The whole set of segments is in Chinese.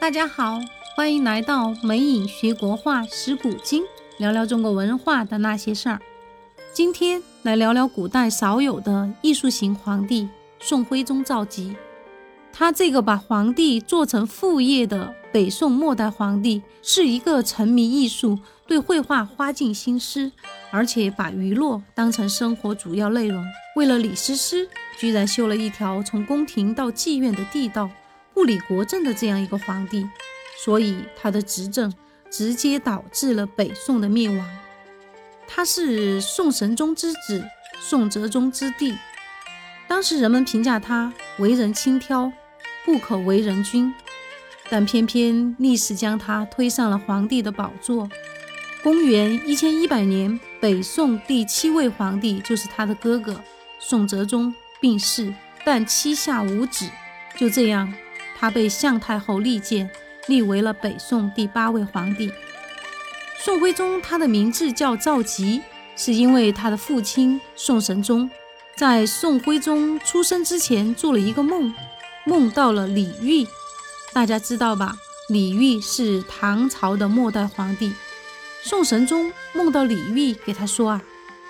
大家好，欢迎来到美影学国画识古今，聊聊中国文化的那些事儿。今天来聊聊古代少有的艺术型皇帝宋徽宗赵佶。他这个把皇帝做成副业的北宋末代皇帝，是一个沉迷艺术、对绘画花尽心思，而且把娱乐当成生活主要内容。为了李师师，居然修了一条从宫廷到妓院的地道。不理国政的这样一个皇帝，所以他的执政直接导致了北宋的灭亡。他是宋神宗之子，宋哲宗之弟。当时人们评价他为人轻佻，不可为人君，但偏偏历史将他推上了皇帝的宝座。公元一千一百年，北宋第七位皇帝就是他的哥哥宋哲宗病逝，但膝下无子，就这样。他被向太后力荐，立为了北宋第八位皇帝。宋徽宗，他的名字叫赵佶，是因为他的父亲宋神宗在宋徽宗出生之前做了一个梦，梦到了李煜。大家知道吧？李煜是唐朝的末代皇帝。宋神宗梦到李煜，给他说啊，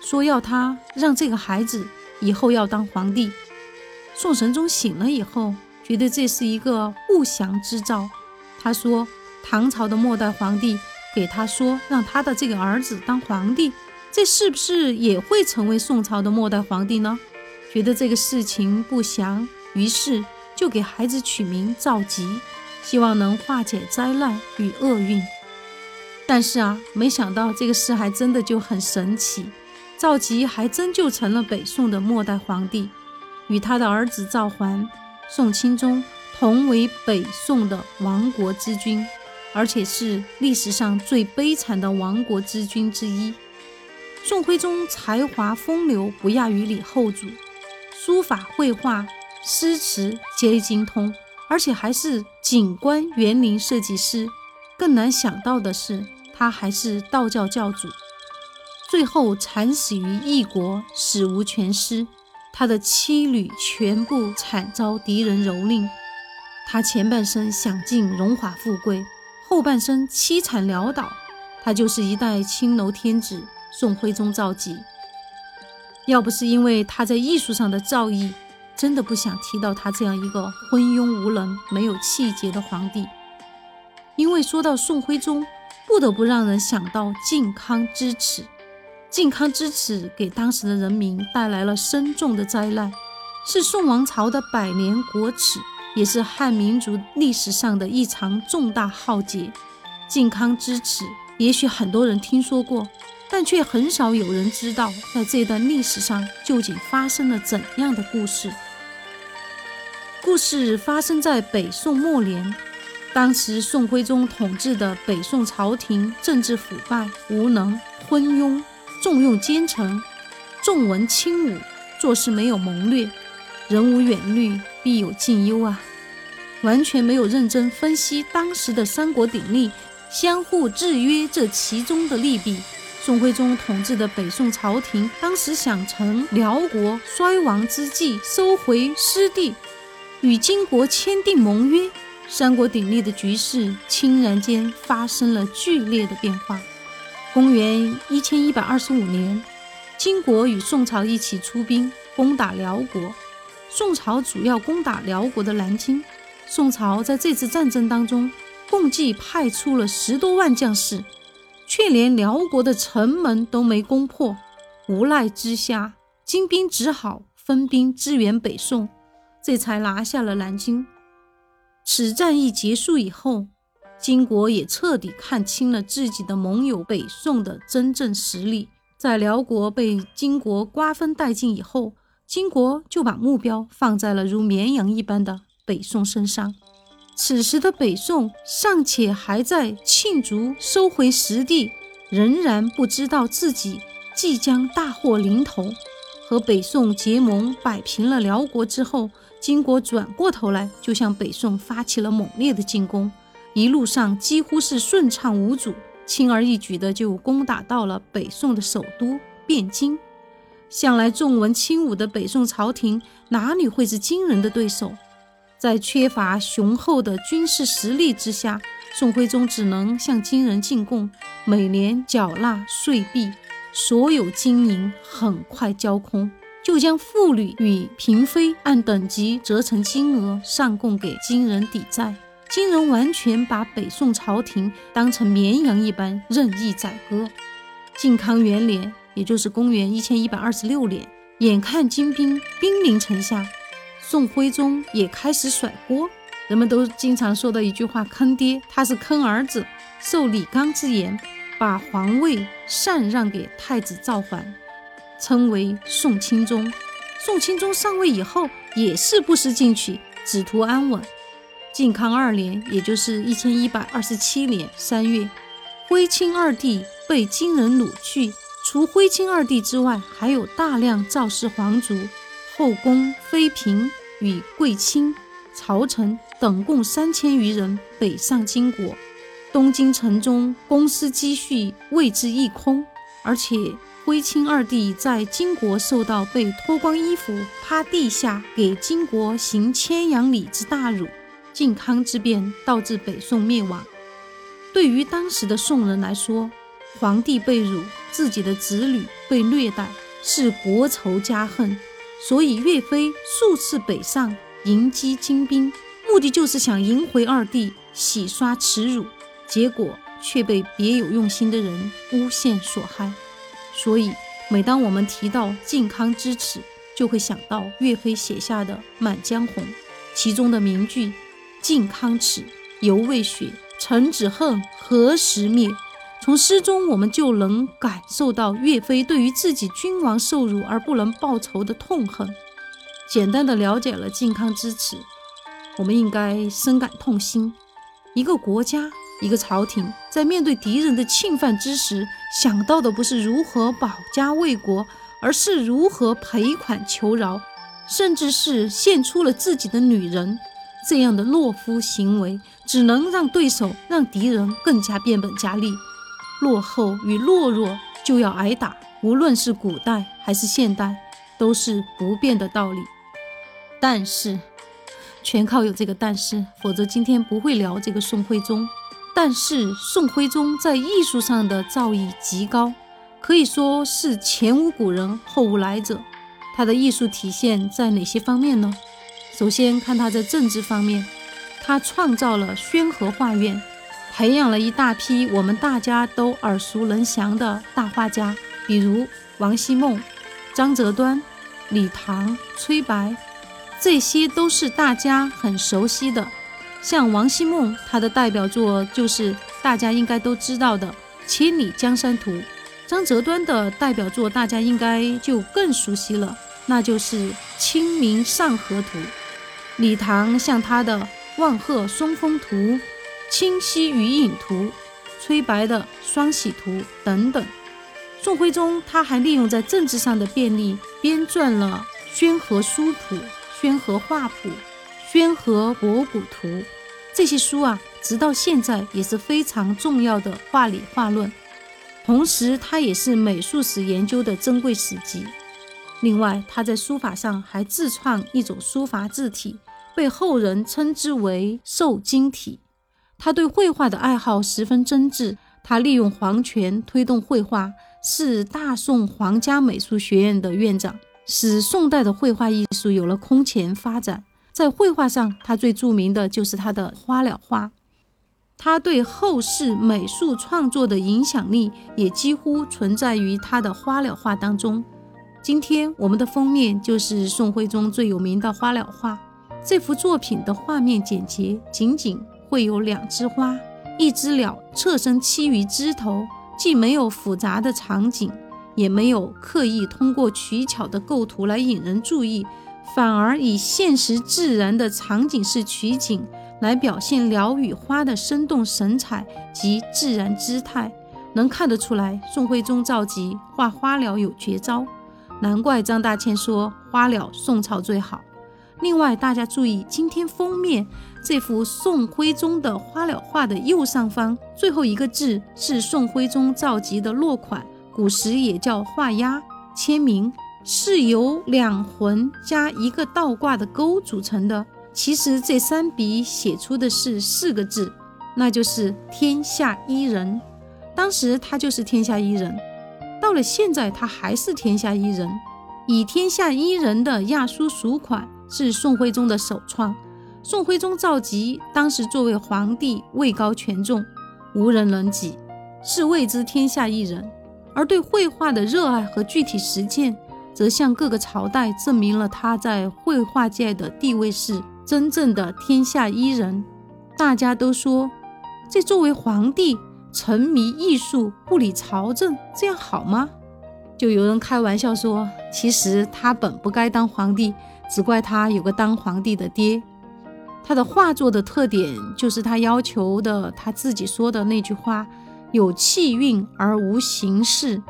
说要他让这个孩子以后要当皇帝。宋神宗醒了以后。觉得这是一个不祥之兆。他说：“唐朝的末代皇帝给他说，让他的这个儿子当皇帝，这是不是也会成为宋朝的末代皇帝呢？”觉得这个事情不祥，于是就给孩子取名赵佶，希望能化解灾难与厄运。但是啊，没想到这个事还真的就很神奇，赵佶还真就成了北宋的末代皇帝，与他的儿子赵桓。宋钦宗同为北宋的亡国之君，而且是历史上最悲惨的亡国之君之一。宋徽宗才华风流，不亚于李后主，书法、绘画、诗词皆精通，而且还是景观园林设计师。更难想到的是，他还是道教教主，最后惨死于异国，死无全尸。他的妻女全部惨遭敌人蹂躏，他前半生享尽荣华富贵，后半生凄惨潦倒。他就是一代青楼天子宋徽宗赵佶。要不是因为他在艺术上的造诣，真的不想提到他这样一个昏庸无能、没有气节的皇帝。因为说到宋徽宗，不得不让人想到靖康之耻。靖康之耻给当时的人民带来了深重的灾难，是宋王朝的百年国耻，也是汉民族历史上的一场重大浩劫。靖康之耻，也许很多人听说过，但却很少有人知道，在这段历史上究竟发生了怎样的故事。故事发生在北宋末年，当时宋徽宗统治的北宋朝廷政治腐败、无能、昏庸。重用奸臣，重文轻武，做事没有谋略，人无远虑，必有近忧啊！完全没有认真分析当时的三国鼎立、相互制约这其中的利弊。宋徽宗统治的北宋朝廷，当时想乘辽国衰亡之际收回失地，与金国签订盟约，三国鼎立的局势顷然间发生了剧烈的变化。公元一千一百二十五年，金国与宋朝一起出兵攻打辽国。宋朝主要攻打辽国的南京。宋朝在这次战争当中，共计派出了十多万将士，却连辽国的城门都没攻破。无奈之下，金兵只好分兵支援北宋，这才拿下了南京。此战役结束以后。金国也彻底看清了自己的盟友北宋的真正实力，在辽国被金国瓜分殆尽以后，金国就把目标放在了如绵羊一般的北宋身上。此时的北宋尚且还在庆祝收回实地，仍然不知道自己即将大祸临头。和北宋结盟，摆平了辽国之后，金国转过头来就向北宋发起了猛烈的进攻。一路上几乎是顺畅无阻，轻而易举的就攻打到了北宋的首都汴京。向来重文轻武的北宋朝廷哪里会是金人的对手？在缺乏雄厚的军事实力之下，宋徽宗只能向金人进贡，每年缴纳税币，所有金银很快交空，就将妇女与嫔妃按等级折成金额上贡给金人抵债。金人完全把北宋朝廷当成绵羊一般任意宰割。靖康元年，也就是公元一千一百二十六年，眼看金兵兵临城下，宋徽宗也开始甩锅。人们都经常说的一句话：“坑爹”，他是坑儿子。受李纲之言，把皇位禅让给太子赵桓，称为宋钦宗。宋钦宗上位以后，也是不思进取，只图安稳。靖康二年，也就是一千一百二十七年三月，徽钦二帝被金人掳去。除徽钦二帝之外，还有大量赵氏皇族、后宫妃嫔与贵卿、朝臣等，共三千余人北上金国。东京城中公司积蓄为之一空，而且徽钦二帝在金国受到被脱光衣服趴地下给金国行千阳礼之大辱。靖康之变导致北宋灭亡，对于当时的宋人来说，皇帝被辱，自己的子女被虐待，是国仇家恨。所以岳飞数次北上迎击金兵，目的就是想迎回二帝，洗刷耻辱。结果却被别有用心的人诬陷所害。所以，每当我们提到靖康之耻，就会想到岳飞写下的《满江红》，其中的名句。靖康耻，犹未雪；臣子恨，何时灭？从诗中，我们就能感受到岳飞对于自己君王受辱而不能报仇的痛恨。简单的了解了靖康之耻，我们应该深感痛心。一个国家，一个朝廷，在面对敌人的侵犯之时，想到的不是如何保家卫国，而是如何赔款求饶，甚至是献出了自己的女人。这样的懦夫行为，只能让对手、让敌人更加变本加厉。落后与懦弱就要挨打，无论是古代还是现代，都是不变的道理。但是，全靠有这个但是，否则今天不会聊这个宋徽宗。但是，宋徽宗在艺术上的造诣极高，可以说是前无古人后无来者。他的艺术体现在哪些方面呢？首先看他在政治方面，他创造了宣和画院，培养了一大批我们大家都耳熟能详的大画家，比如王希孟、张择端、李唐、崔白，这些都是大家很熟悉的。像王希孟，他的代表作就是大家应该都知道的《千里江山图》；张择端的代表作大家应该就更熟悉了，那就是《清明上河图》。李唐像他的《万壑松风图》《清溪鱼影图》，崔白的《双喜图》等等。宋徽宗他还利用在政治上的便利，编撰了《宣和书谱》《宣和画谱》《宣和博古图》这些书啊，直到现在也是非常重要的画理画论。同时，它也是美术史研究的珍贵史籍。另外，他在书法上还自创一种书法字体。被后人称之为瘦金体。他对绘画的爱好十分真挚。他利用皇权推动绘画，是大宋皇家美术学院的院长，使宋代的绘画艺术有了空前发展。在绘画上，他最著名的就是他的花鸟画。他对后世美术创作的影响力也几乎存在于他的花鸟画当中。今天我们的封面就是宋徽宗最有名的花鸟画。这幅作品的画面简洁，仅仅会有两枝花，一只鸟侧身栖于枝头，既没有复杂的场景，也没有刻意通过取巧的构图来引人注意，反而以现实自然的场景式取景来表现鸟与花的生动神采及自然姿态，能看得出来，宋徽宗造极画花鸟有绝招，难怪张大千说花鸟宋朝最好。另外，大家注意，今天封面这幅宋徽宗的花鸟画的右上方最后一个字是宋徽宗赵佶的落款，古时也叫画押、签名，是由两横加一个倒挂的钩组成的。其实这三笔写出的是四个字，那就是“天下一人”。当时他就是天下一人，到了现在他还是天下一人。以“天下一人”的亚书署款是宋徽宗的首创。宋徽宗赵佶当时作为皇帝，位高权重，无人能及，是谓之天下一人。而对绘画的热爱和具体实践，则向各个朝代证明了他在绘画界的地位是。真正的天下一人，大家都说，这作为皇帝沉迷艺术不理朝政，这样好吗？就有人开玩笑说，其实他本不该当皇帝，只怪他有个当皇帝的爹。他的画作的特点就是他要求的，他自己说的那句话：有气韵而无形式，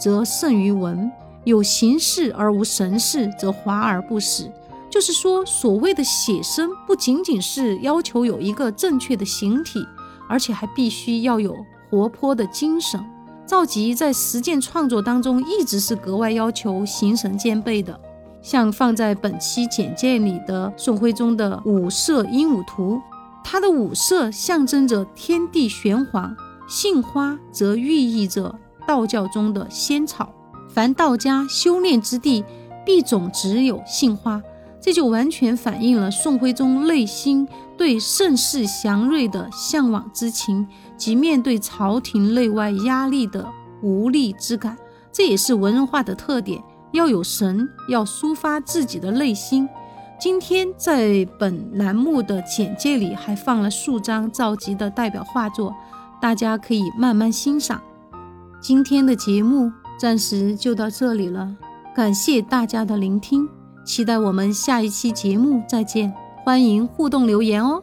则胜于文；有形式而无神势，则华而不实。就是说，所谓的写生，不仅仅是要求有一个正确的形体，而且还必须要有活泼的精神。赵佶在实践创作当中，一直是格外要求形神兼备的。像放在本期简介里的宋徽宗的五色鹦鹉图，它的五色象征着天地玄黄，杏花则寓意着道教中的仙草，凡道家修炼之地，必种植有杏花。这就完全反映了宋徽宗内心对盛世祥瑞的向往之情及面对朝廷内外压力的无力之感。这也是文人画的特点，要有神，要抒发自己的内心。今天在本栏目的简介里还放了数张赵佶的代表画作，大家可以慢慢欣赏。今天的节目暂时就到这里了，感谢大家的聆听。期待我们下一期节目再见，欢迎互动留言哦。